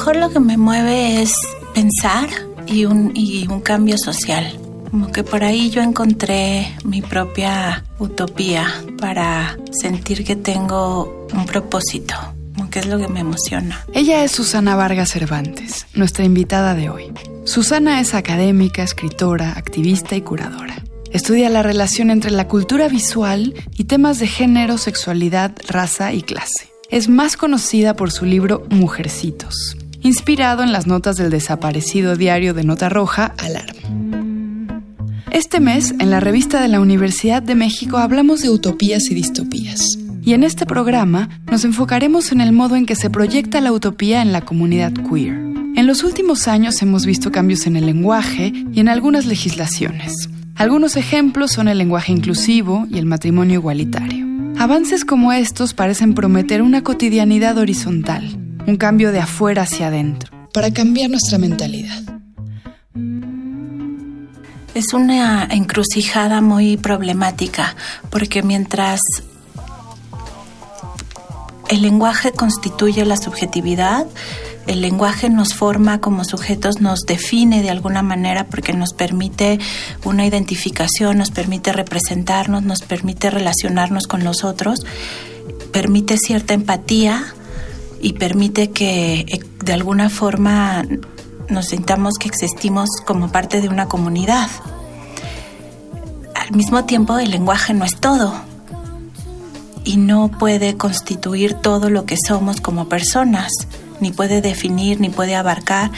mejor lo que me mueve es pensar y un, y un cambio social. Como que por ahí yo encontré mi propia utopía para sentir que tengo un propósito, que es lo que me emociona. Ella es Susana Vargas Cervantes, nuestra invitada de hoy. Susana es académica, escritora, activista y curadora. Estudia la relación entre la cultura visual y temas de género, sexualidad, raza y clase. Es más conocida por su libro Mujercitos, inspirado en las notas del desaparecido diario de Nota Roja, Alarma. Este mes, en la revista de la Universidad de México, hablamos de utopías y distopías. Y en este programa nos enfocaremos en el modo en que se proyecta la utopía en la comunidad queer. En los últimos años hemos visto cambios en el lenguaje y en algunas legislaciones. Algunos ejemplos son el lenguaje inclusivo y el matrimonio igualitario. Avances como estos parecen prometer una cotidianidad horizontal, un cambio de afuera hacia adentro, para cambiar nuestra mentalidad. Es una encrucijada muy problemática porque mientras el lenguaje constituye la subjetividad, el lenguaje nos forma como sujetos, nos define de alguna manera porque nos permite una identificación, nos permite representarnos, nos permite relacionarnos con los otros, permite cierta empatía y permite que eh, de alguna forma nos sintamos que existimos como parte de una comunidad. Al mismo tiempo, el lenguaje no es todo y no puede constituir todo lo que somos como personas, ni puede definir, ni puede abarcar,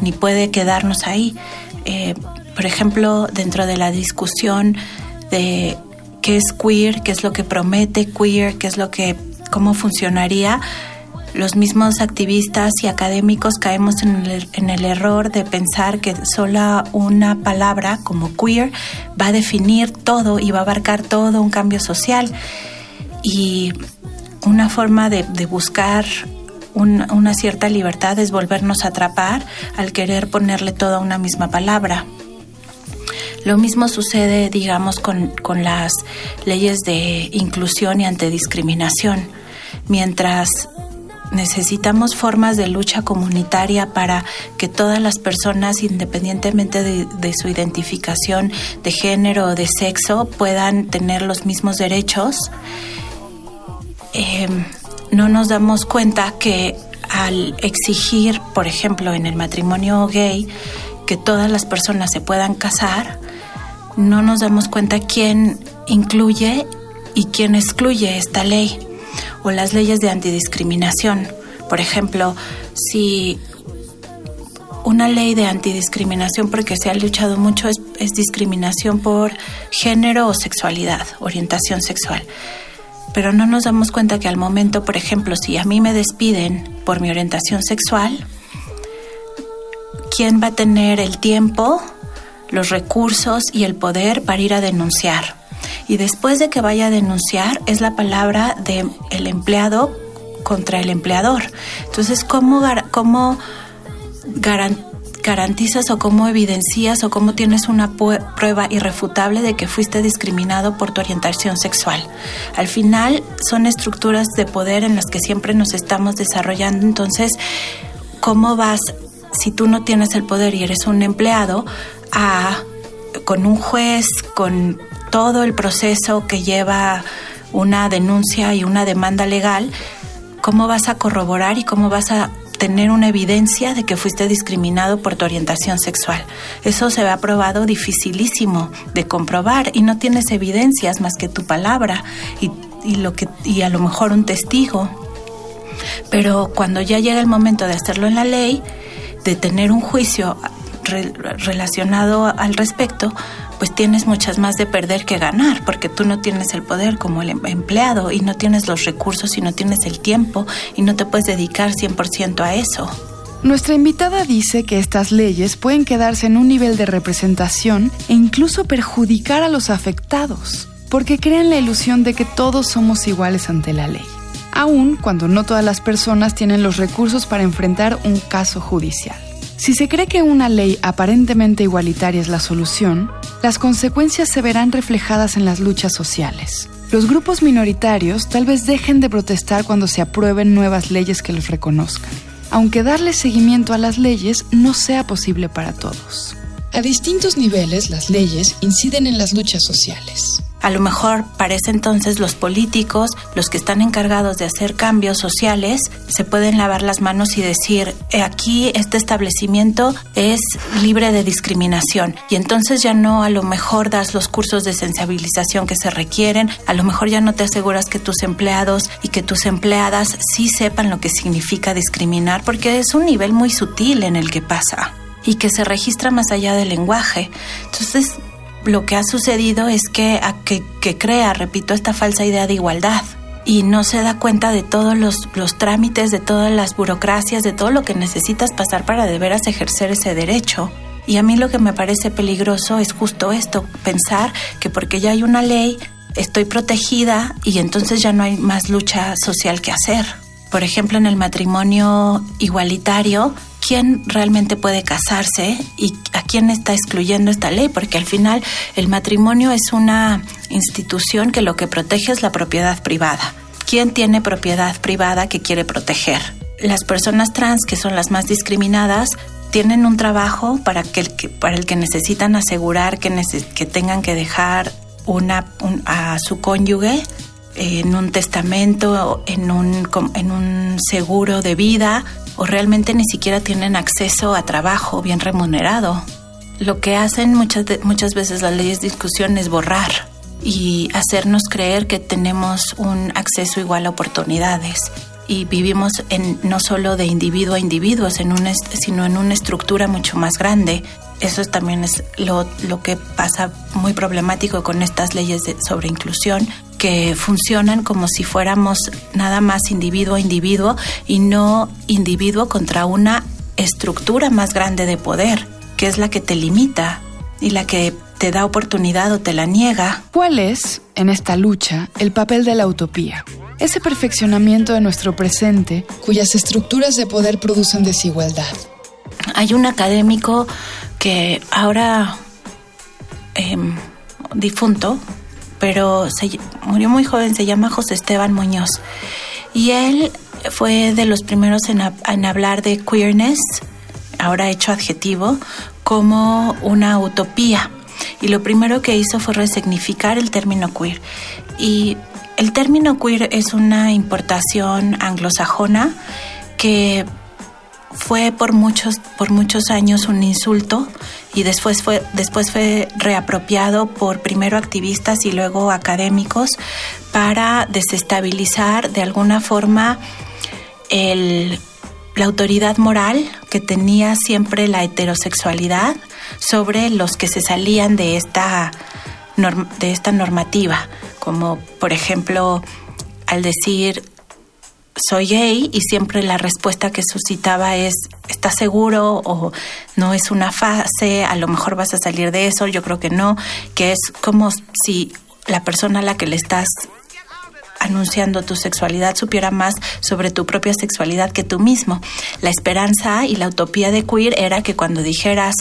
ni puede quedarnos ahí. Eh, por ejemplo, dentro de la discusión de qué es queer, qué es lo que promete queer, qué es lo que, cómo funcionaría, los mismos activistas y académicos caemos en el, error de pensar que sola una palabra como queer va a definir todo y va a abarcar todo un cambio social. Y una forma de, buscar una cierta libertad es volvernos a atrapar al querer ponerle toda una misma palabra. Lo mismo sucede, digamos, con, con las leyes de inclusión y antidiscriminación. Mientras necesitamos formas de lucha comunitaria para que todas las personas, independientemente de, su identificación de género o de sexo, puedan tener los mismos derechos. Em, no nos damos cuenta que al exigir, por ejemplo, en el matrimonio gay, que todas las personas se puedan casar, no nos damos cuenta quién incluye y quién excluye esta ley o las leyes de antidiscriminación. Por ejemplo, si una ley de antidiscriminación, porque se ha luchado mucho, es, discriminación por género o sexualidad, orientación sexual. Pero no nos damos cuenta que al momento, por ejemplo, si a mí me despiden por mi orientación sexual, ¿quién va a tener el tiempo, los recursos y el poder para ir a denunciar? Y después de que vaya a denunciar es la palabra del el empleado contra el empleador. Entonces, ¿cómo, cómo garantizas o cómo evidencias o cómo tienes una prueba irrefutable de que fuiste discriminado por tu orientación sexual? Al final son estructuras de poder en las que siempre nos estamos desarrollando. Entonces, ¿cómo vas, si tú no tienes el poder y eres un empleado, a con un juez, con todo el proceso que lleva una denuncia y una demanda legal, ¿cómo vas a corroborar y cómo vas a tener una evidencia de que fuiste discriminado por tu orientación sexual? Eso se ha probado dificilísimo de comprobar y no tienes evidencias más que tu palabra y, lo que, y a lo mejor un testigo. Pero cuando ya llega el momento de hacerlo en la ley, de tener un juicio relacionado al respecto, pues tienes muchas más de perder que ganar, porque tú no tienes el poder como el em-, empleado y no tienes los recursos y no tienes el tiempo y no te puedes dedicar 100% a eso. Nuestra invitada dice que estas leyes pueden quedarse en un nivel de representación e incluso perjudicar a los afectados, porque crean la ilusión de que todos somos iguales ante la ley, aun cuando no todas las personas tienen los recursos para enfrentar un caso judicial. Si se cree que una ley aparentemente igualitaria es la solución, las consecuencias se verán reflejadas en las luchas sociales. Los grupos minoritarios tal vez dejen de protestar cuando se aprueben nuevas leyes que los reconozcan. aunque darle seguimiento a las leyes no sea posible para todos. A distintos niveles, las leyes inciden en las luchas sociales. A lo mejor para ese entonces los políticos, los que están encargados de hacer cambios sociales, se pueden lavar las manos y decir, aquí este establecimiento es libre de discriminación. Y entonces ya no a lo mejor das los cursos de sensibilización que se requieren, a lo mejor ya no te aseguras que tus empleados y que tus empleadas sí sepan lo que significa discriminar, porque es un nivel muy sutil en el que pasa y que se registra más allá del lenguaje. Entonces, lo que ha sucedido es que, que, crea, repito, esta falsa idea de igualdad y no se da cuenta de todos los, los, trámites, de todas las burocracias, de todo lo que necesitas pasar para de veras ejercer ese derecho. Y a mí lo que me parece peligroso es justo esto, pensar que porque ya hay una ley, estoy protegida y entonces ya no hay más lucha social que hacer. Por ejemplo, en el matrimonio igualitario, quién realmente puede casarse y a quién está excluyendo esta ley, porque al final el matrimonio es una institución que lo que protege es la propiedad privada. ¿Quién tiene propiedad privada que quiere proteger? Las personas trans, que son las más discriminadas, tienen un trabajo para, que, para el que necesitan asegurar que, que tengan que dejar una, a su cónyuge en un testamento, en un, en un seguro de vida o realmente ni siquiera tienen acceso a trabajo bien remunerado. Lo que hacen muchas, muchas veces las leyes de discusión es borrar y hacernos creer que tenemos un acceso igual a oportunidades y vivimos en, no solo de individuo a individuo, sino en una estructura mucho más grande. Eso también es lo, lo que pasa muy problemático con estas leyes de, sobre inclusión, que funcionan como si fuéramos nada más individuo a individuo y no individuo contra una estructura más grande de poder, que es la que te limita y la que te da oportunidad o te la niega. ¿Cuál es, en esta lucha, el papel de la utopía? Ese perfeccionamiento de nuestro presente cuyas estructuras de poder producen desigualdad. Hay un académico que ahora em, difunto, pero murió muy joven, se llama José Esteban Muñoz. Y él fue de los primeros en, en hablar de queerness, ahora hecho adjetivo, como una utopía. Y lo primero que hizo fue resignificar el término queer. Y el término queer es una importación anglosajona que fue por muchos, por muchos años un insulto y después fue, después fue reapropiado por primero activistas y luego académicos para desestabilizar de alguna forma la autoridad moral que tenía siempre la heterosexualidad sobre los que se salían de esta, de esta normativa, como por ejemplo al decir soy gay y siempre la respuesta que suscitaba es ¿estás seguro? o no es una fase, a lo mejor vas a salir de eso, yo creo que no, que es como si la persona a la que le estás anunciando tu sexualidad supiera más sobre tu propia sexualidad que tú mismo. La esperanza y la utopía de queer era que cuando dijeras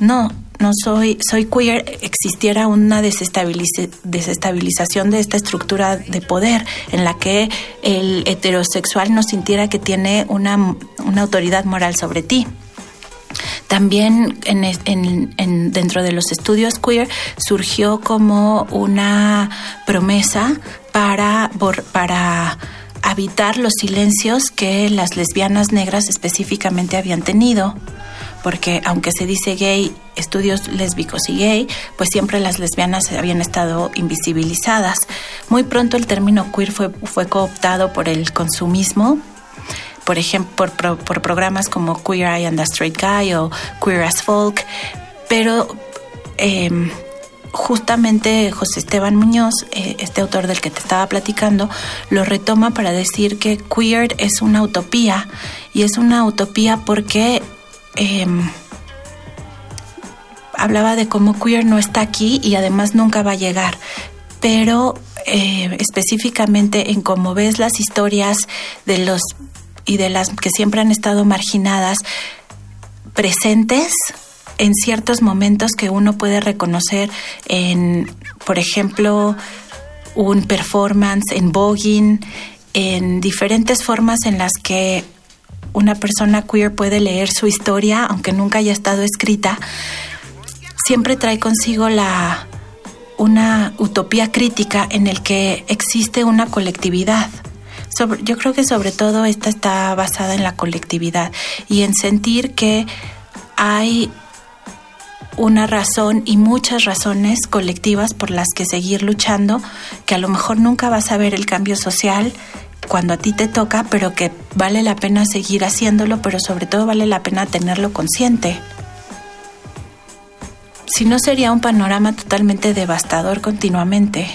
no, no soy, soy queer, existiera una desestabilización de esta estructura de poder en la que el heterosexual no sintiera que tiene una, autoridad moral sobre ti. También en, dentro de los estudios queer surgió como una promesa para, para habitar los silencios que las lesbianas negras específicamente habían tenido porque aunque se dice gay, estudios lésbicos y gay, pues siempre las lesbianas habían estado invisibilizadas. Muy pronto el término queer fue, fue cooptado por el consumismo, por ejemplo, por, programas como Queer Eye and the Straight Guy o Queer as Folk, pero em, justamente José Esteban Muñoz, eh, este autor del que te estaba platicando, lo retoma para decir que queer es una utopía y es una utopía porque Em, hablaba de cómo queer no está aquí y además nunca va a llegar, pero eh, específicamente en cómo ves las historias de los y de las que siempre han estado marginadas presentes en ciertos momentos que uno puede reconocer en, por ejemplo, un performance en voguing, en diferentes formas en las que una persona queer puede leer su historia, aunque nunca haya estado escrita, siempre trae consigo la una utopía crítica en el que existe una colectividad. yo creo que sobre todo esta está basada en la colectividad y en sentir que hay una razón y muchas razones colectivas por las que seguir luchando, que a lo mejor nunca vas a ver el cambio social cuando a ti te toca, pero que vale la pena seguir haciéndolo, pero sobre todo vale la pena tenerlo consciente. Si no sería un panorama totalmente devastador continuamente.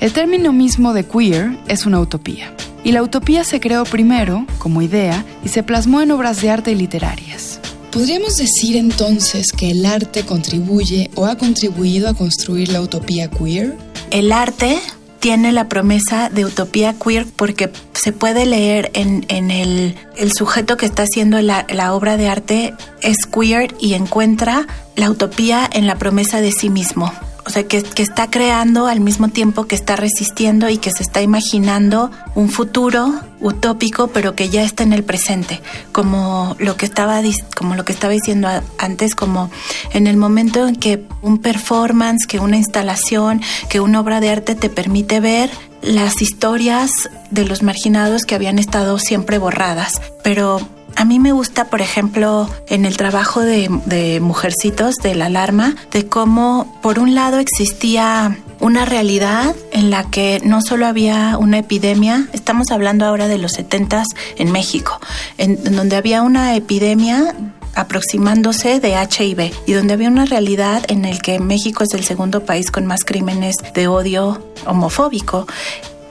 El término mismo de queer es una utopía. Y la utopía se creó primero, como idea, y se plasmó en obras de arte y literarias. ¿Podríamos decir entonces que el arte contribuye o ha contribuido a construir la utopía queer? El arte tiene la promesa de utopía queer porque se puede leer en, el, sujeto que está haciendo la, la obra de arte es queer y encuentra la utopía en la promesa de sí mismo o sea, que, está creando al mismo tiempo que está resistiendo y que se está imaginando un futuro utópico, pero que ya está en el presente, como lo que estaba, como lo que estaba diciendo antes, como en el momento en que un performance, que una instalación, que una obra de arte te permite ver las historias de los marginados que habían estado siempre borradas, pero a mí me gusta, por ejemplo, en el trabajo de, Mujercitos de la Alarma, de cómo por un lado existía una realidad en la que no solo había una epidemia, estamos hablando ahora de los 70 en México, en, donde había una epidemia aproximándose de HIV y donde había una realidad en el que México es el segundo país con más crímenes de odio homofóbico.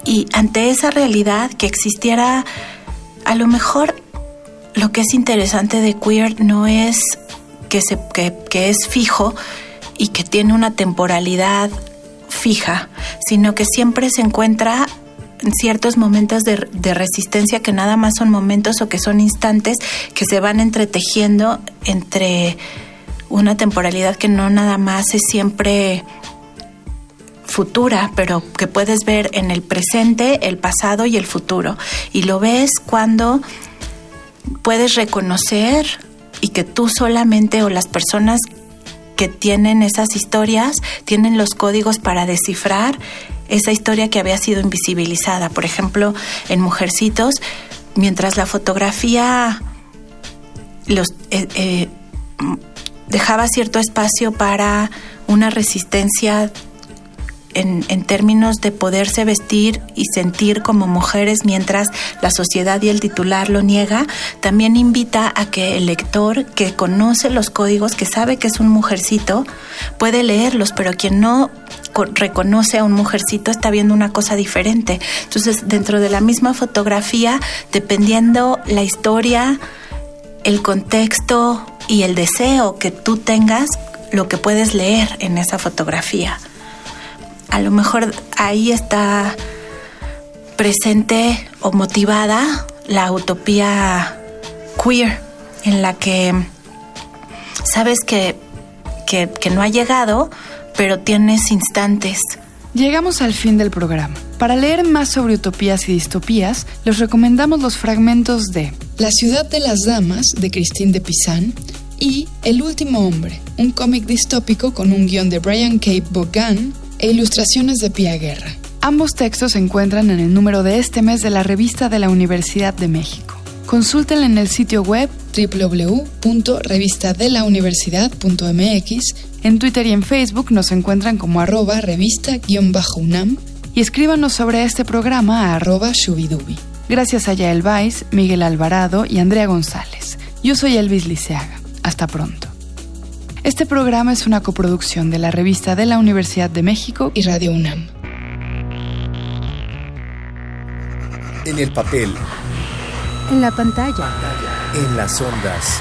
Y ante esa realidad que existiera a lo mejor lo que es interesante de queer no es que, es fijo y que tiene una temporalidad fija, sino que siempre se encuentra en ciertos momentos de, de, resistencia que nada más son momentos o que son instantes que se van entretejiendo entre una temporalidad que no nada más es siempre futura, pero que puedes ver en el presente, el pasado y el futuro. Y lo ves cuando puedes reconocer y que tú solamente o las personas que tienen esas historias tienen los códigos para descifrar esa historia que había sido invisibilizada. Por ejemplo, en Mujercitos, mientras la fotografía los, eh, eh, dejaba cierto espacio para una resistencia en, términos de poderse vestir y sentir como mujeres mientras la sociedad y el titular lo niega, también invita a que el lector que conoce los códigos, que sabe que es un mujercito, puede leerlos, pero quien no reconoce a un mujercito está viendo una cosa diferente. Entonces, dentro de la misma fotografía, dependiendo la historia, el contexto y el deseo que tú tengas, lo que puedes leer en esa fotografía a lo mejor ahí está presente o motivada la utopía queer, en la que sabes que, que, no ha llegado, pero tienes instantes. Llegamos al fin del programa. Para leer más sobre utopías y distopías, les recomendamos los fragmentos de La ciudad de las damas de Christine de Pizan y El último hombre, un cómic distópico con un guion de Brian K. Bogan e ilustraciones de Pia Guerra. Ambos textos se encuentran en el número de este mes de la revista de la Universidad de México. Consúltenla en el sitio web www.revistadelauniversidad.mx. En Twitter y en Facebook nos encuentran como arroba revista-unam y escríbanos sobre este programa a arroba shubidubi. Gracias a Yael Vais, Miguel Alvarado y Andrea González. Yo soy Elvis Liceaga. Hasta pronto. Este programa es una coproducción de la revista de la Universidad de México y Radio UNAM. En el papel. En la pantalla. En las ondas.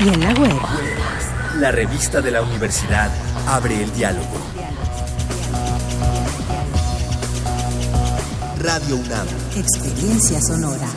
Y en la web. La revista de la universidad abre el diálogo. Radio UNAM. Experiencia sonora.